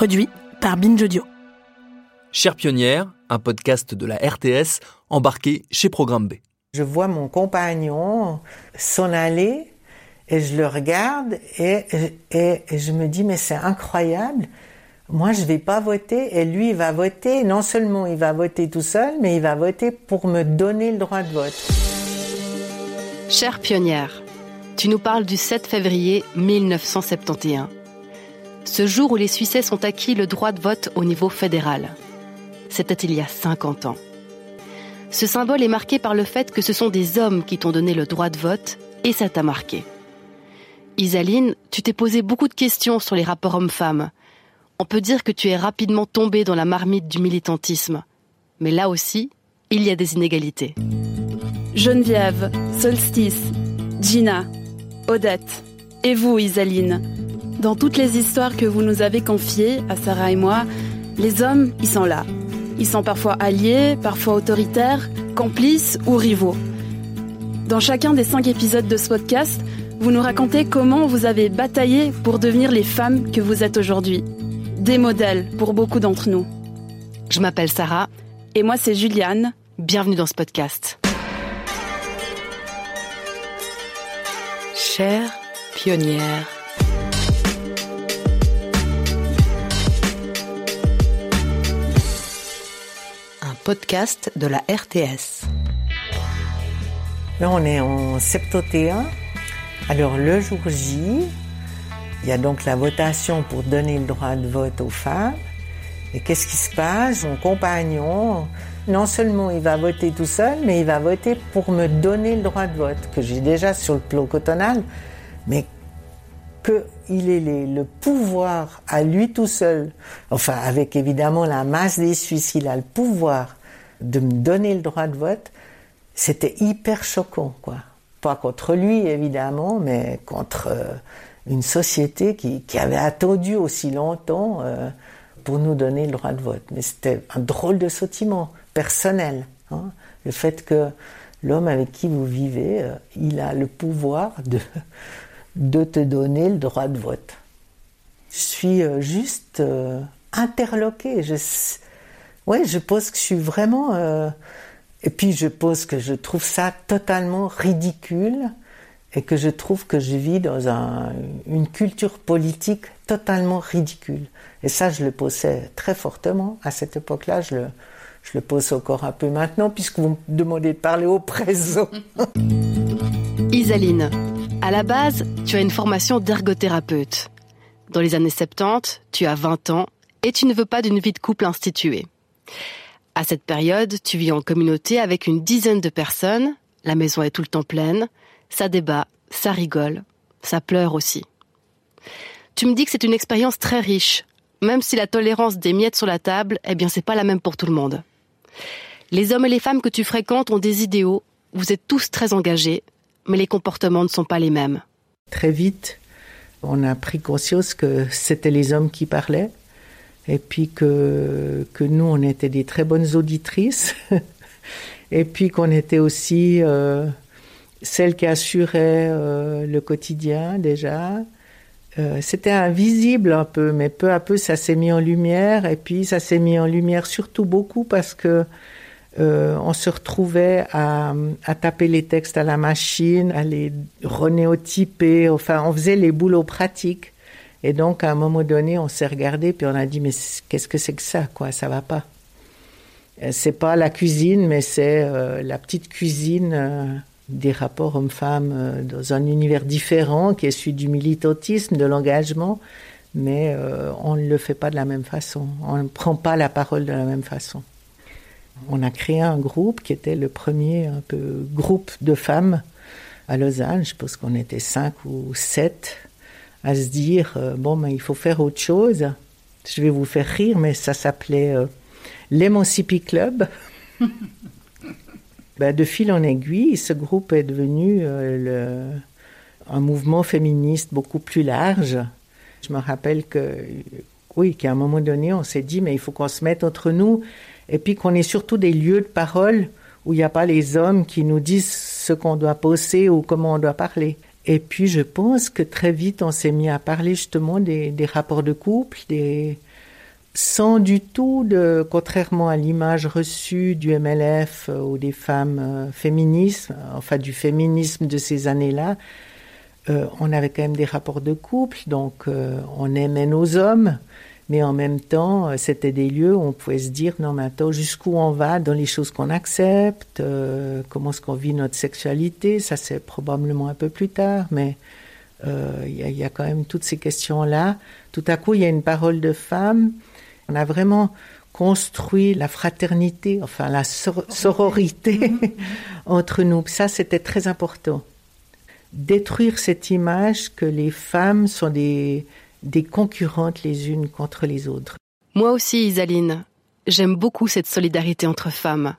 Produit par Binge Audio. Chère pionnière, un podcast de la RTS embarqué chez Programme B. Je vois mon compagnon s'en aller et je le regarde et, et, et je me dis mais c'est incroyable. Moi je vais pas voter et lui il va voter. Non seulement il va voter tout seul, mais il va voter pour me donner le droit de vote. Chère pionnière, tu nous parles du 7 février 1971. Ce jour où les Suissais ont acquis le droit de vote au niveau fédéral. C'était il y a 50 ans. Ce symbole est marqué par le fait que ce sont des hommes qui t'ont donné le droit de vote et ça t'a marqué. Isaline, tu t'es posé beaucoup de questions sur les rapports hommes-femmes. On peut dire que tu es rapidement tombée dans la marmite du militantisme. Mais là aussi, il y a des inégalités. Geneviève, Solstice, Gina, Odette et vous, Isaline. Dans toutes les histoires que vous nous avez confiées, à Sarah et moi, les hommes, ils sont là. Ils sont parfois alliés, parfois autoritaires, complices ou rivaux. Dans chacun des cinq épisodes de ce podcast, vous nous racontez comment vous avez bataillé pour devenir les femmes que vous êtes aujourd'hui. Des modèles pour beaucoup d'entre nous. Je m'appelle Sarah. Et moi, c'est Juliane. Bienvenue dans ce podcast. Chère pionnière. Podcast de la RTS. Là on est en 71. Alors le jour J, il y a donc la votation pour donner le droit de vote aux femmes. Et qu'est-ce qui se passe? Mon compagnon, non seulement il va voter tout seul, mais il va voter pour me donner le droit de vote, que j'ai déjà sur le plan cotonal, mais qu'il ait le pouvoir à lui tout seul, enfin avec évidemment la masse des Suisses, il a le pouvoir de me donner le droit de vote, c'était hyper choquant, quoi. Pas contre lui, évidemment, mais contre euh, une société qui, qui avait attendu aussi longtemps euh, pour nous donner le droit de vote. Mais c'était un drôle de sentiment personnel. hein. Le fait que l'homme avec qui vous vivez, euh, il a le pouvoir de, de te donner le droit de vote. Je suis juste interloquée. Ouais, je pense que je suis vraiment. euh, et puis je pense que je trouve ça totalement ridicule et que je trouve que je vis dans un- une culture politique totalement ridicule. Et ça, je le posais très fortement à cette époque-là. Je le, je le pose encore un peu maintenant, puisque vous me demandez de parler au présent. Isaline, à la base, tu as une formation d'ergothérapeute. Dans les années 70, tu as 20 ans et tu ne veux pas d'une vie de couple instituée. À cette période, tu vis en communauté avec une dizaine de personnes, la maison est tout le temps pleine, ça débat, ça rigole, ça pleure aussi. Tu me dis que c'est une expérience très riche, même si la tolérance des miettes sur la table, eh bien c'est pas la même pour tout le monde. Les hommes et les femmes que tu fréquentes ont des idéaux, vous êtes tous très engagés, mais les comportements ne sont pas les mêmes. Très vite, On a pris conscience que c'était les hommes qui parlaient et puis que, nous, on était des très bonnes auditrices et puis qu'on était aussi euh, celles qui assuraient euh, le quotidien déjà. Euh, c'était invisible un peu, mais peu à peu ça s'est mis en lumière et puis ça s'est mis en lumière surtout beaucoup parce que euh, on se retrouvait à, à, taper les textes à la machine, à les renéotyper, enfin on faisait les boulots pratiques. Et donc à un moment donné, on s'est regardé puis on a dit mais qu'est-ce que c'est que ça quoi, ça va pas. Euh, c'est pas la cuisine, mais c'est euh, la petite cuisine euh, des rapports hommes-femmes dans un univers différent qui est celui du militantisme, de l'engagement, mais on ne le fait pas de la même façon. On ne prend pas la parole de la même façon on a créé un groupe qui était le premier un peu groupe de femmes à Lausanne. Je pense qu'on était cinq ou sept à se dire euh, bon, ben, il faut faire autre chose. Je vais vous faire rire, mais ça s'appelait euh, l'Emancipi Club. ben, de fil en aiguille, ce groupe est devenu euh, le, un mouvement féministe beaucoup plus large. Je me rappelle que, oui, qu'à un moment donné, on s'est dit mais il faut qu'on se mette entre nous et puis qu'on ait surtout des lieux de parole où il n'y a pas les hommes qui nous disent ce qu'on doit poser ou comment on doit parler. Et puis je pense que très vite on s'est mis à parler justement des, rapports de couple, sans du tout contrairement à l'image reçue du MLF euh, ou des femmes euh, féministes, enfin du féminisme de ces années-là, euh, on avait quand même des rapports de couple, donc on aimait nos hommes, mais en même temps, euh, c'était des lieux où on pouvait se dire, non, attends, jusqu'où on va dans les choses qu'on accepte, euh, comment est-ce qu'on vit notre sexualité, ça c'est probablement un peu plus tard, mais euh, il euh, y, y, a quand même toutes ces questions-là. Tout à coup, il y a une parole de femme. On a vraiment construit la fraternité, enfin la sor sororité entre nous. Ça, c'était très important. Détruire cette image que les femmes sont des des concurrentes les unes contre les autres. Moi aussi, Isaline, j'aime beaucoup cette solidarité entre femmes.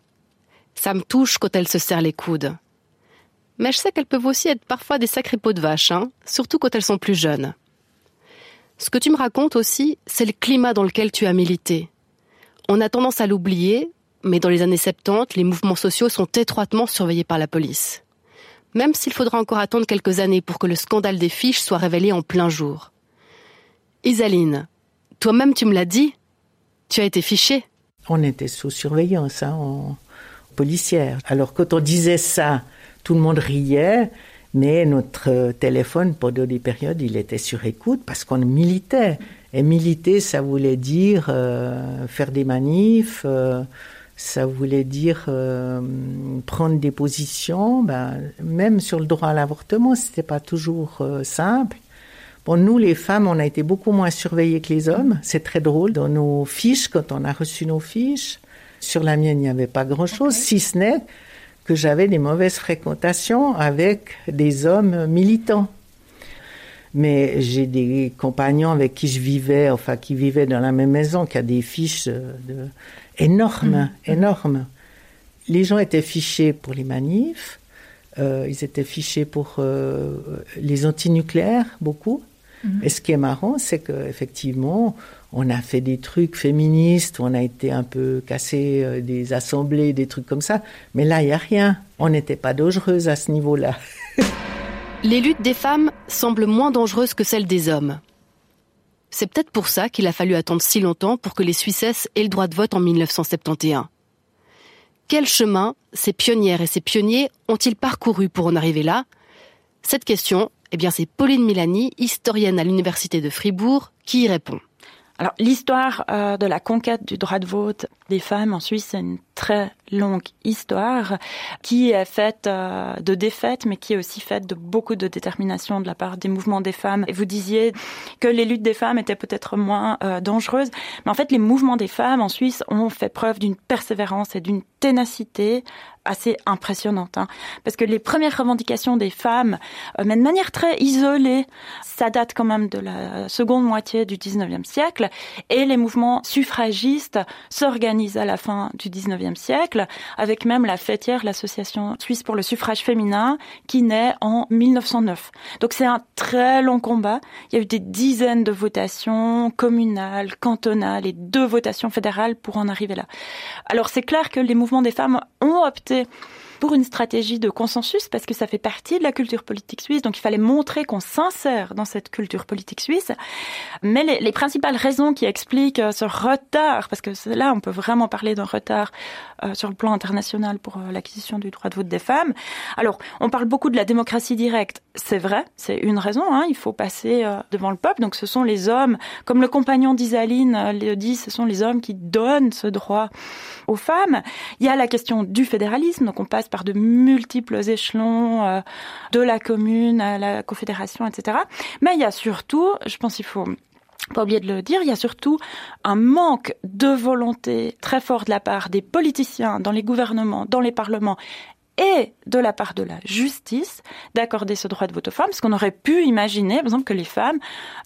Ça me touche quand elles se serrent les coudes. Mais je sais qu'elles peuvent aussi être parfois des sacrés pots de vache, hein, surtout quand elles sont plus jeunes. Ce que tu me racontes aussi, c'est le climat dans lequel tu as milité. On a tendance à l'oublier, mais dans les années 70, les mouvements sociaux sont étroitement surveillés par la police. Même s'il faudra encore attendre quelques années pour que le scandale des fiches soit révélé en plein jour. Isaline, toi-même tu me l'as dit, tu as été fichée. On était sous surveillance, hein, en policière. Alors quand on disait ça, tout le monde riait, mais notre téléphone, pendant des périodes, il était sur écoute parce qu'on militait. Et militer, ça voulait dire euh, faire des manifs, euh, ça voulait dire euh, prendre des positions. Ben, même sur le droit à l'avortement, c'était pas toujours euh, simple. Bon, nous, les femmes, on a été beaucoup moins surveillées que les hommes. C'est très drôle. Dans nos fiches, quand on a reçu nos fiches, sur la mienne, il n'y avait pas grand-chose, okay. si ce n'est que j'avais des mauvaises fréquentations avec des hommes militants. Mais j'ai des compagnons avec qui je vivais, enfin, qui vivaient dans la même maison, qui a des fiches de... énormes, mmh. énormes. Les gens étaient fichés pour les manifs, euh, ils étaient fichés pour euh, les antinucléaires, beaucoup. Et ce qui est marrant, c'est qu'effectivement, on a fait des trucs féministes, on a été un peu cassé euh, des assemblées, des trucs comme ça. Mais là, il n'y a rien. On n'était pas dangereuse à ce niveau-là. Les luttes des femmes semblent moins dangereuses que celles des hommes. C'est peut-être pour ça qu'il a fallu attendre si longtemps pour que les Suissesses aient le droit de vote en 1971. Quel chemin ces pionnières et ces pionniers ont-ils parcouru pour en arriver là? Cette question, eh bien, c'est Pauline Milani, historienne à l'Université de Fribourg, qui y répond. Alors, l'histoire euh, de la conquête du droit de vote des femmes en Suisse, c'est une très longue histoire qui est faite euh, de défaites, mais qui est aussi faite de beaucoup de détermination de la part des mouvements des femmes. Et vous disiez que les luttes des femmes étaient peut-être moins euh, dangereuses, mais en fait, les mouvements des femmes en Suisse ont fait preuve d'une persévérance et d'une ténacité assez impressionnante, hein, parce que les premières revendications des femmes, euh, mais de manière très isolée, ça date quand même de la seconde moitié du 19e siècle, et les mouvements suffragistes s'organisent à la fin du 19e siècle, avec même la fêtière, l'association suisse pour le suffrage féminin, qui naît en 1909. Donc c'est un très long combat. Il y a eu des dizaines de votations communales, cantonales et deux votations fédérales pour en arriver là. Alors c'est clair que les mouvements des femmes ont opté pour une stratégie de consensus parce que ça fait partie de la culture politique suisse. Donc il fallait montrer qu'on s'insère dans cette culture politique suisse. Mais les, les, principales raisons qui expliquent euh, ce retard, parce que là on peut vraiment parler d'un retard euh, sur le plan international pour euh, l'acquisition du droit de vote des femmes. Alors on parle beaucoup de la démocratie directe. C'est vrai, c'est une raison. Hein, il faut passer devant le peuple. Donc ce sont les hommes, comme le compagnon d'Isaline le dit, ce sont les hommes qui donnent ce droit aux femmes. Il y a la question du fédéralisme. Donc on passe par de multiples échelons, euh, de la commune à la confédération, etc. Mais il y a surtout, je pense qu'il faut pas oublier de le dire, il y a surtout un manque de volonté très fort de la part des politiciens dans les gouvernements, dans les parlements et de la part de la justice d'accorder ce droit de vote aux femmes, parce qu'on aurait pu imaginer, par exemple, que les femmes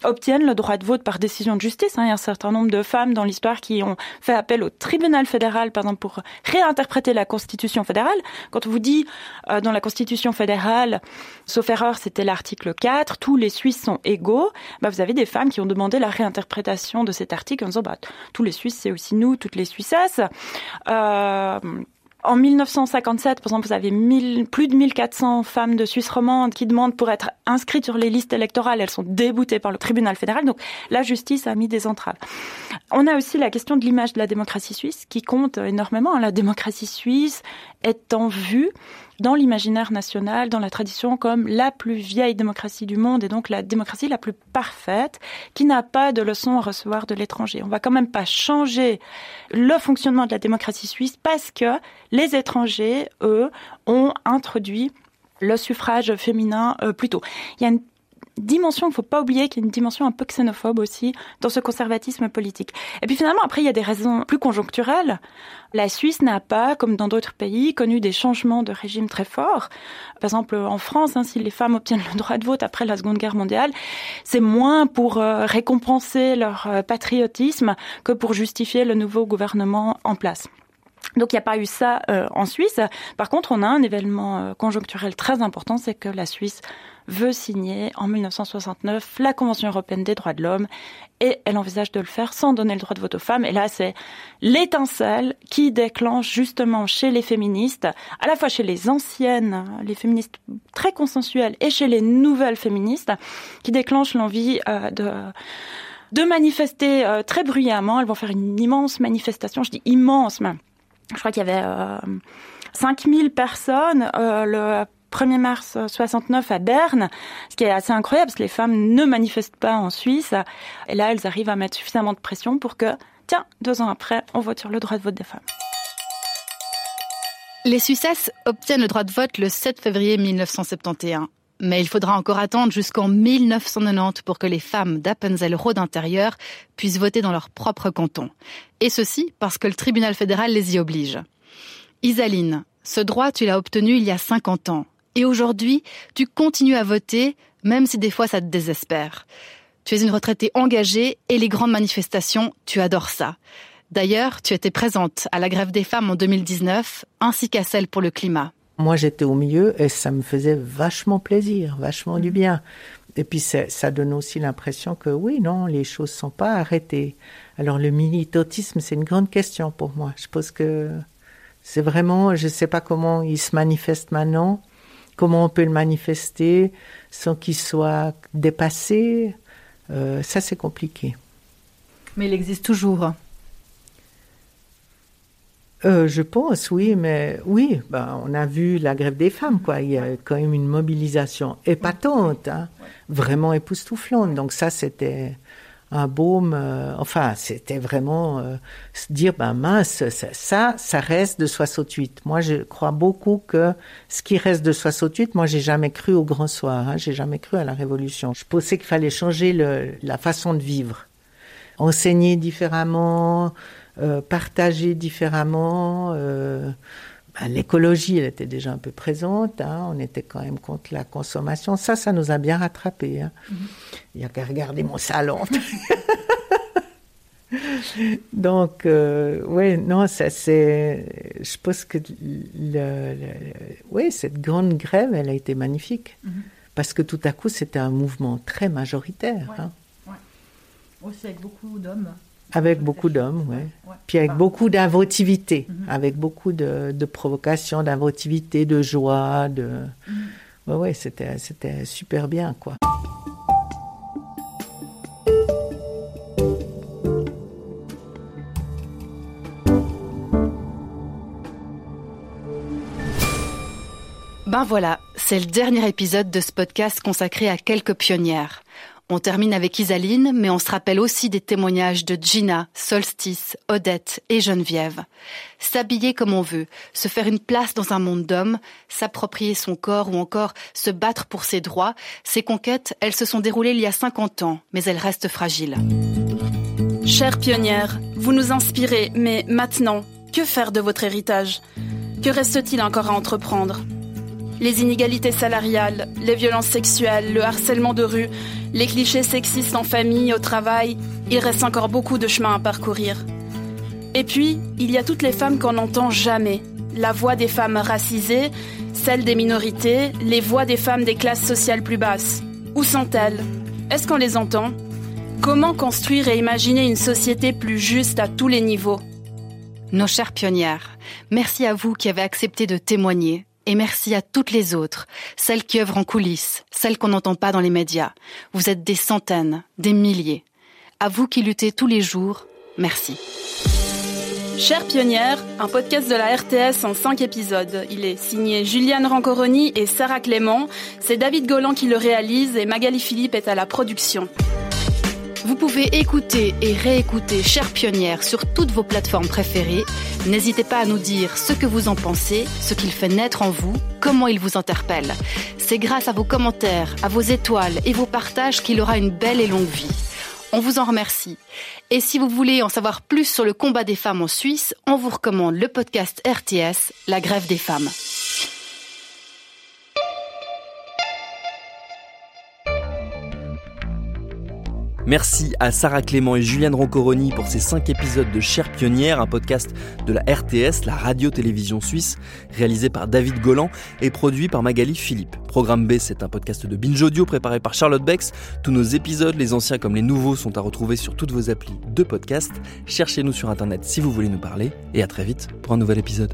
obtiennent le droit de vote par décision de justice. Hein. Il y a un certain nombre de femmes dans l'histoire qui ont fait appel au tribunal fédéral, par exemple, pour réinterpréter la Constitution fédérale. Quand on vous dit euh, dans la Constitution fédérale, sauf erreur, c'était l'article 4, tous les Suisses sont égaux, bah, vous avez des femmes qui ont demandé la réinterprétation de cet article en disant bah, tous les Suisses, c'est aussi nous, toutes les Suissesses. Euh, en 1957, par exemple, vous avez plus de 1400 femmes de Suisse romande qui demandent pour être inscrites sur les listes électorales. Elles sont déboutées par le tribunal fédéral. Donc, la justice a mis des entraves. On a aussi la question de l'image de la démocratie suisse qui compte énormément. La démocratie suisse est en vue dans l'imaginaire national, dans la tradition, comme la plus vieille démocratie du monde et donc la démocratie la plus parfaite, qui n'a pas de leçons à recevoir de l'étranger. On va quand même pas changer le fonctionnement de la démocratie suisse parce que les étrangers, eux, ont introduit le suffrage féminin euh, plus tôt. Il y a une dimension qu'il ne faut pas oublier, qu'il y a une dimension un peu xénophobe aussi dans ce conservatisme politique. Et puis finalement, après, il y a des raisons plus conjoncturelles. La Suisse n'a pas, comme dans d'autres pays, connu des changements de régime très forts. Par exemple, en France, hein, si les femmes obtiennent le droit de vote après la Seconde Guerre mondiale, c'est moins pour euh, récompenser leur euh, patriotisme que pour justifier le nouveau gouvernement en place. Donc il n'y a pas eu ça euh, en Suisse. Par contre, on a un événement conjoncturel très important, c'est que la Suisse veut signer en 1969 la Convention européenne des droits de l'homme et elle envisage de le faire sans donner le droit de vote aux femmes. Et là, c'est l'étincelle qui déclenche justement chez les féministes, à la fois chez les anciennes, les féministes très consensuelles, et chez les nouvelles féministes, qui déclenche l'envie euh, de de manifester euh, très bruyamment. Elles vont faire une immense manifestation, je dis immense, mais je crois qu'il y avait euh, 5000 personnes euh, le 1er mars 69 à Berne, ce qui est assez incroyable parce que les femmes ne manifestent pas en Suisse. Et là, elles arrivent à mettre suffisamment de pression pour que, tiens, deux ans après, on vote sur le droit de vote des femmes. Les Suissesses obtiennent le droit de vote le 7 février 1971. Mais il faudra encore attendre jusqu'en 1990 pour que les femmes d'Appenzell-Rhodes intérieur puissent voter dans leur propre canton. Et ceci parce que le tribunal fédéral les y oblige. Isaline, ce droit, tu l'as obtenu il y a 50 ans. Et aujourd'hui, tu continues à voter, même si des fois ça te désespère. Tu es une retraitée engagée et les grandes manifestations, tu adores ça. D'ailleurs, tu étais présente à la grève des femmes en 2019, ainsi qu'à celle pour le climat. Moi, j'étais au milieu et ça me faisait vachement plaisir, vachement du bien. Et puis, ça donne aussi l'impression que oui, non, les choses sont pas arrêtées. Alors, le militantisme, c'est une grande question pour moi. Je pense que c'est vraiment, je ne sais pas comment il se manifeste maintenant comment on peut le manifester sans qu'il soit dépassé. Euh, ça, c'est compliqué. Mais il existe toujours. Euh, je pense, oui, mais oui, ben, on a vu la grève des femmes, quoi. Il y a quand même une mobilisation épatante, hein, vraiment époustouflante. Donc ça, c'était un baume. Euh, enfin, c'était vraiment euh, dire, ben mince, ça, ça, reste de 68. Moi, je crois beaucoup que ce qui reste de 68, moi, j'ai jamais cru au grand soir. Hein, j'ai jamais cru à la révolution. Je pensais qu'il fallait changer le, la façon de vivre, enseigner différemment, euh, partager différemment. Euh, ben, l'écologie, elle était déjà un peu présente. Hein, on était quand même contre la consommation. Ça, ça nous a bien rattrapé. Hein. Mm -hmm. Il n'y a qu'à regarder mon salon. Donc, euh, oui, non, ça c'est. Je pense que le, oui, cette grande grève, elle a été magnifique. Mhm. Parce que tout à coup, c'était un mouvement très majoritaire. Ouais, hein. Aussi avec beaucoup d'hommes. Avec beaucoup d'hommes, oui. Puis avec beaucoup d'inventivité, mhm. avec beaucoup de, de provocation, d'inventivité, de joie, de. Oui, ouais, c'était, c'était super bien, quoi. Ben voilà, c'est le dernier épisode de ce podcast consacré à quelques pionnières. On termine avec Isaline, mais on se rappelle aussi des témoignages de Gina, Solstice, Odette et Geneviève. S'habiller comme on veut, se faire une place dans un monde d'hommes, s'approprier son corps ou encore se battre pour ses droits, ces conquêtes, elles se sont déroulées il y a 50 ans, mais elles restent fragiles. Chère pionnière, vous nous inspirez, mais maintenant, que faire de votre héritage? Que reste-t-il encore à entreprendre? Les inégalités salariales, les violences sexuelles, le harcèlement de rue, les clichés sexistes en famille, au travail, il reste encore beaucoup de chemin à parcourir. Et puis, il y a toutes les femmes qu'on n'entend jamais. La voix des femmes racisées, celle des minorités, les voix des femmes des classes sociales plus basses. Où sont-elles? Est-ce qu'on les entend? Comment construire et imaginer une société plus juste à tous les niveaux? Nos chères pionnières, merci à vous qui avez accepté de témoigner, et merci à toutes les autres, celles qui œuvrent en coulisses, celles qu'on n'entend pas dans les médias. Vous êtes des centaines, des milliers. À vous qui luttez tous les jours, merci. Chère pionnière, un podcast de la RTS en cinq épisodes. Il est signé Juliane Rancoroni et Sarah Clément. C'est David Golan qui le réalise et Magali Philippe est à la production. Vous pouvez écouter et réécouter Chère Pionnière sur toutes vos plateformes préférées. N'hésitez pas à nous dire ce que vous en pensez, ce qu'il fait naître en vous, comment il vous interpelle. C'est grâce à vos commentaires, à vos étoiles et vos partages qu'il aura une belle et longue vie. On vous en remercie. Et si vous voulez en savoir plus sur le combat des femmes en Suisse, on vous recommande le podcast RTS, La grève des femmes. Merci à Sarah Clément et Juliane Roncoroni pour ces 5 épisodes de Chère Pionnière, un podcast de la RTS, la radio-télévision suisse, réalisé par David Golan et produit par Magali Philippe. Programme B, c'est un podcast de Binge Audio préparé par Charlotte Bex. Tous nos épisodes, les anciens comme les nouveaux, sont à retrouver sur toutes vos applis de podcast. Cherchez-nous sur Internet si vous voulez nous parler et à très vite pour un nouvel épisode.